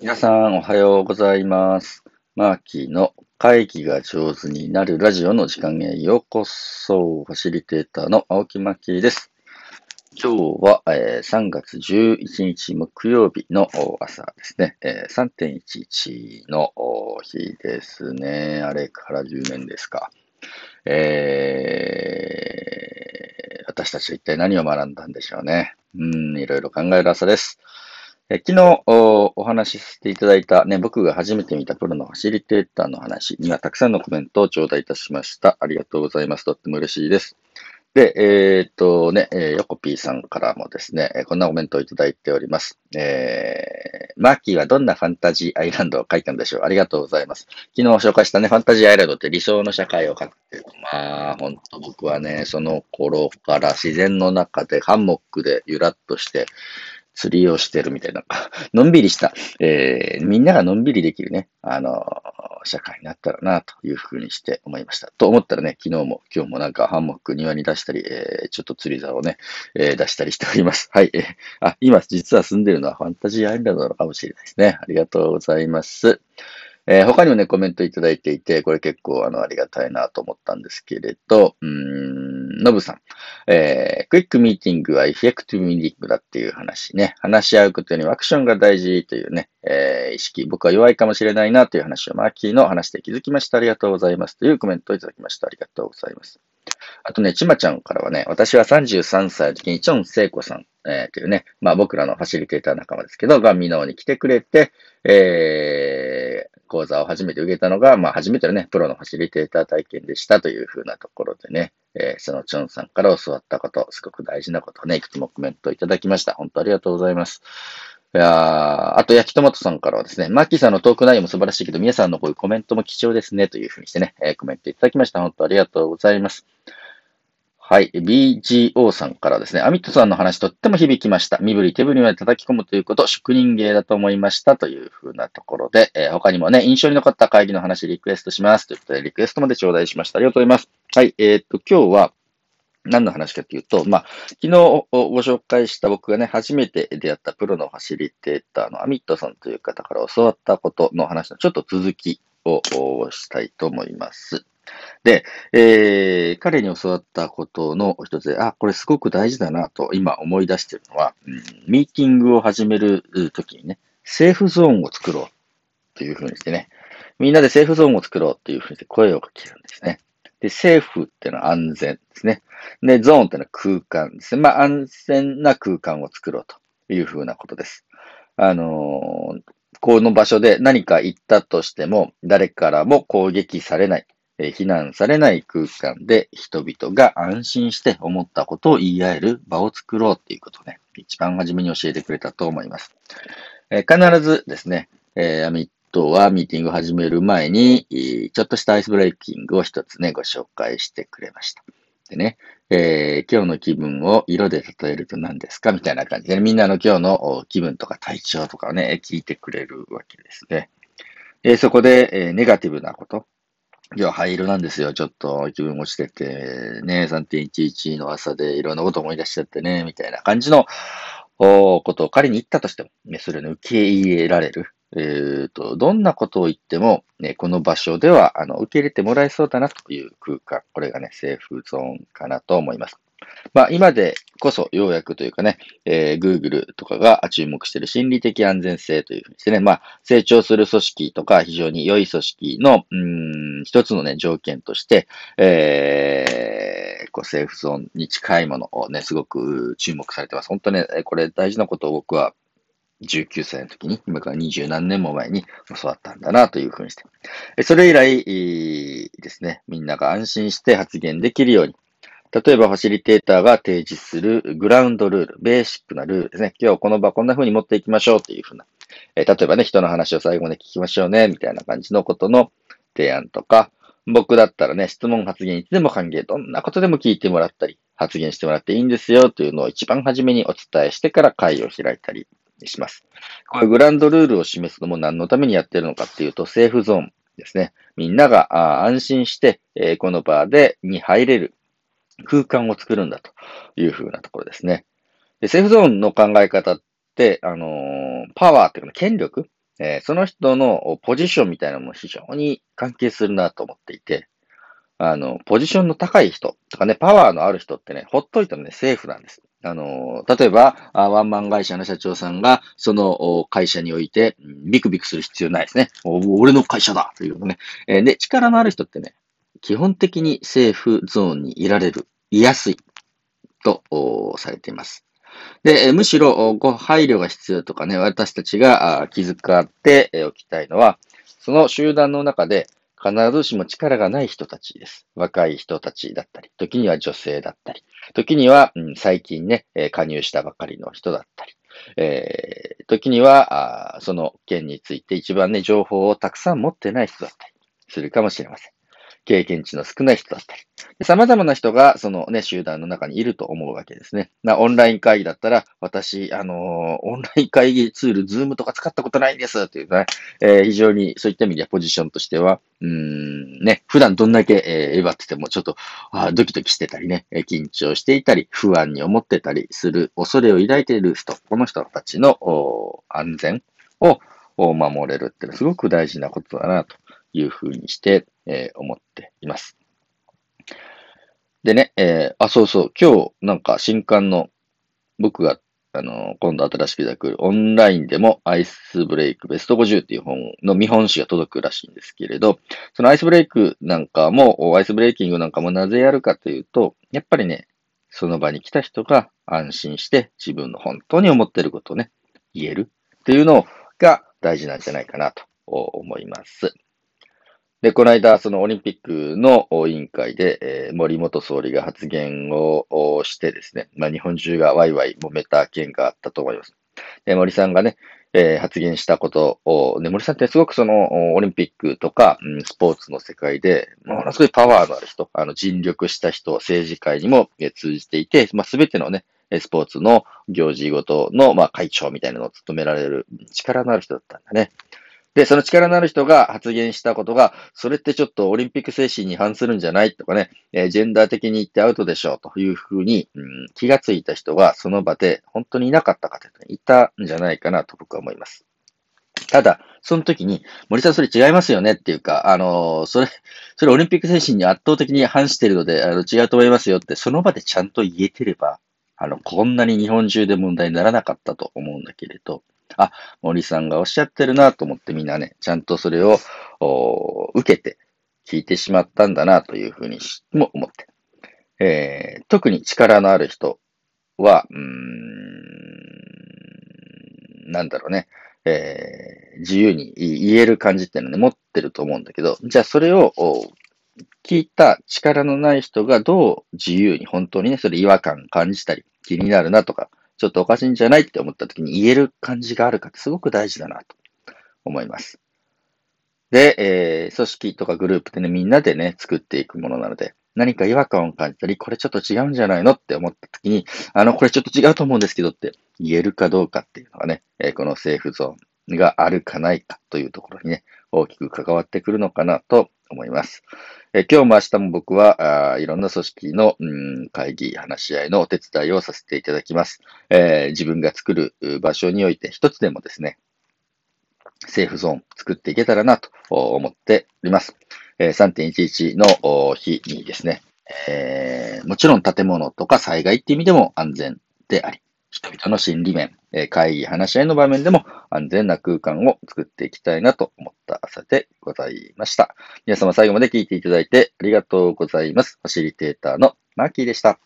皆さん、おはようございます。マーキーの会議が上手になるラジオの時間へようこそ。ファシリテーターの青木マーキーです。今日は、えー3月11日木曜日の朝ですね。えー3.11の日ですね。あれから10年ですか。えー私たちは一体何を学んだんでしょうね。うん、いろいろ考える朝です。昨日おお話しさせていただいた、ね、僕が初めて見たプロのファシリテーターの話にはたくさんのコメントを頂戴いたしました。ありがとうございます。とっても嬉しいです。で、えーっとね、えーヨコピーさんからもですね、こんなコメントをいただいております。えー、マーキーはどんなファンタジーアイランドを書いたんでしょうありがとうございます。昨日紹介したね、ファンタジーアイランドって理想の社会を書くっていう。まあ、ほんと僕はね、その頃から自然の中でハンモックでゆらっとして、釣りをしてるみたいな、のんびりした、えー、みんながのんびりできるね、あの社会になったらな、というふうにして思いました。と思ったらね、昨日も今日もなんかハンモック庭に出したり、えーちょっと釣り竿をね、えー出したりしております。はい。えーあ、今実は住んでるのはファンタジーアイランドなのかもしれないですね。ありがとうございます。えー他にもね、コメントいただいていて、これ結構あの、ありがたいなと思ったんですけれど、うーん、ノブさん。えークイックミーティングはエフェクティブミーティングだっていう話ね。話し合うことにアクションが大事というね、えー意識。僕は弱いかもしれないなという話をマーキーの話で気づきました。ありがとうございます。というコメントをいただきました。ありがとうございます。あとね、ちまちゃんからはね、私は33歳の時にチョン・セイコさん、えーというね、まあ僕らのファシリテーター仲間ですけど、がミノーに来てくれて、えー、講座を初めて受けたのが、まあ初めてのね、プロのファシリテーター体験でしたというふうなところでね、えーそのチョンさんから教わったこと、すごく大事なことをね、いくつもコメントいただきました。本当ありがとうございます。いやあと、焼きトマトさんからはですね、マッキーさんのトーク内容も素晴らしいけど、皆さんのこういうコメントも貴重ですね、というふうにしてね、えーコメントいただきました。本当ありがとうございます。はい。BGO さんからですね、アミットさんの話とっても響きました。身振り手振りまで叩き込むということ、職人芸だと思いました。というふうなところで、えー他にもね、印象に残った会議の話リクエストします。ということで、リクエストまで頂戴しました。ありがとうございます。はい。えーっと、今日は、何の話かというと、まあ、昨日ご紹介した僕がね、初めて出会ったプロのファシリテーターのアミットさんという方から教わったことの話のちょっと続きをしたいと思います。で、えー彼に教わったことの一つで、あ、これすごく大事だなと今思い出してるのは、うんミーティングを始めるときにね、セーフゾーンを作ろうというふうにしてね、みんなでセーフゾーンを作ろうというふうにして声をかけるんですね。で、セーフっていうのは安全ですね。で、ゾーンっていうのは空間ですね。まあ、安全な空間を作ろうというふうなことです。あのーこの場所で何か言ったとしても、誰からも攻撃されない、えー非難されない空間で人々が安心して思ったことを言い合える場を作ろうっていうことをね、一番初めに教えてくれたと思います。え必ずですね、えアミットはミーティングを始める前に、ちょっとしたアイスブレイキングを一つね、ご紹介してくれました。でね、えー今日の気分を色で例えると何ですか？みたいな感じで、みんなの今日の気分とか体調とかをね、聞いてくれるわけですね。えーそこで、えーネガティブなこと。今日灰色なんですよ。ちょっと気分落ちてて、ね、3.11の朝でいろんなこと思い出しちゃってね、みたいな感じのことを仮に言ったとしても、ね、それを受け入れられる。えーと、どんなことを言っても、ね、この場所では、あの、受け入れてもらえそうだなという空間。これがね、セーフゾーンかなと思います。まあ、今でこそ、ようやくというかね、えー Google とかが注目している心理的安全性というふうにしてね、まあ、成長する組織とか非常に良い組織の、うん、一つのね、条件として、えーこう、セーフゾーンに近いものをね、すごく注目されてます。本当ね、これ大事なことを僕は19歳の時に、今から二十何年も前に教わったんだなというふうにして。それ以来ですね、みんなが安心して発言できるように、例えばファシリテーターが提示するグラウンドルール、ベーシックなルールですね。今日この場こんな風に持っていきましょうという風な。えー例えばね、人の話を最後まで聞きましょうね、みたいな感じのことの提案とか、僕だったらね、質問発言いつでも歓迎、どんなことでも聞いてもらったり、発言してもらっていいんですよというのを一番初めにお伝えしてから会を開いたりします。こういうグラウンドルールを示すのも何のためにやってるのかっていうと、セーフゾーンですね。みんなが安心して、えーこの場でに入れる空間を作るんだというふうなところですね。でセーフゾーンの考え方って、あのパワーっていうか、権力えー、その人のポジションみたいなのも非常に関係するなと思っていて、あの、ポジションの高い人とかね、パワーのある人ってね、ほっといてもね、セーフなんです。あの、例えば、ワンマン会社の社長さんが、その会社において、ビクビクする必要ないですね。俺の会社だというのね。で、力のある人ってね、基本的にセーフゾーンにいられる、いやすいとされています。で、むしろご配慮が必要とかね、私たちが気遣っておきたいのは、その集団の中で必ずしも力がない人たちです。若い人たちだったり、時には女性だったり、時には、うん、最近ね、加入したばかりの人だったり、えー、時には、その件について一番ね、情報をたくさん持ってない人だったりするかもしれません。経験値の少ない人だったり、様々な人がそのね、集団の中にいると思うわけですね。なオンライン会議だったら、私、あの、オンライン会議ツール、 Zoomとか使ったことないんですっていうね、えー、非常にそういった意味ではポジションとしては、うん、ね、普段どんだけ、えー、えばっててもちょっとあドキドキしてたりね、緊張していたり、不安に思ってたりする恐れを抱いている人、この人たちの安全を守れるっていうのはすごく大事なことだなというふうにして、えー、思っています。でね、えー、あ、そうそう、今日なんか新刊の僕があの、今度新しく出てくるオンラインでもアイスブレイクベスト50っていう本の見本誌が届くらしいんですけれど、そのアイスブレイクなんかも、アイスブレイキングなんかもなぜやるかというと、やっぱりね、その場に来た人が安心して自分の本当に思ってることをね、言えるっていうのが大事なんじゃないかなと思います。で、この間、そのオリンピックの委員会で、えー、森元総理が発言をしてですね、まあ、日本中がワイワイ揉めた件があったと思います。で、森さんがね、えー、発言したことを、ね、森さんってすごくその、オリンピックとか、うん、スポーツの世界で、ものすごいパワーのある人、あの、尽力した人、政治界にも、え通じていて、まあ、すべてのね、スポーツの行事ごとの、まあ、会長みたいなのを務められる力のある人だったんだね。で、その力のある人が発言したことが、それってちょっとオリンピック精神に反するんじゃないとかね、えー、ジェンダー的に言ってアウトでしょうというふうに、うん、気がついた人がその場で本当にいなかったかとい、たんじゃないかなと僕は思います。ただ、その時に、森さんそれ違いますよねっていうか、あのー、それ、それオリンピック精神に圧倒的に反しているので、あの、違うと思いますよって、その場でちゃんと言えてれば、あの、こんなに日本中で問題にならなかったと思うんだけれど、あ、森さんがおっしゃってるなと思ってみんなね、ちゃんとそれを受けて聞いてしまったんだなというふうにも思って。えー、特に力のある人は、うん、なんだろうね、えー、自由に言える感じっていうのね、持ってると思うんだけど、じゃあそれを聞いた力のない人がどう自由に本当にね、それ違和感感じたり、気になるなとか、ちょっとおかしいんじゃないって思った時に言える感じがあるかってすごく大事だなと思います。で、えー、組織とかグループでね、みんなでね、作っていくものなので、何か違和感を感じたり、これちょっと違うんじゃないのって思った時に、あの、これちょっと違うと思うんですけどって言えるかどうかっていうのがね、えー、このセーフゾーンがあるかないかというところにね、大きく関わってくるのかなと思います。え今日も明日も僕はあいろんな組織の、うん、会議、話し合いのお手伝いをさせていただきます。えー、自分が作る場所において一つでもですね、セーフゾーン作っていけたらなと思っております。え、3.11の日にですね、えー、もちろん建物とか災害っていう意味でも安全であり、人々の心理面、え会議、話し合いの場面でも安全な空間を作っていきたいなと思った朝でございました。皆様最後まで聞いていただいてありがとうございます。ファシリテーターのマーキーでした。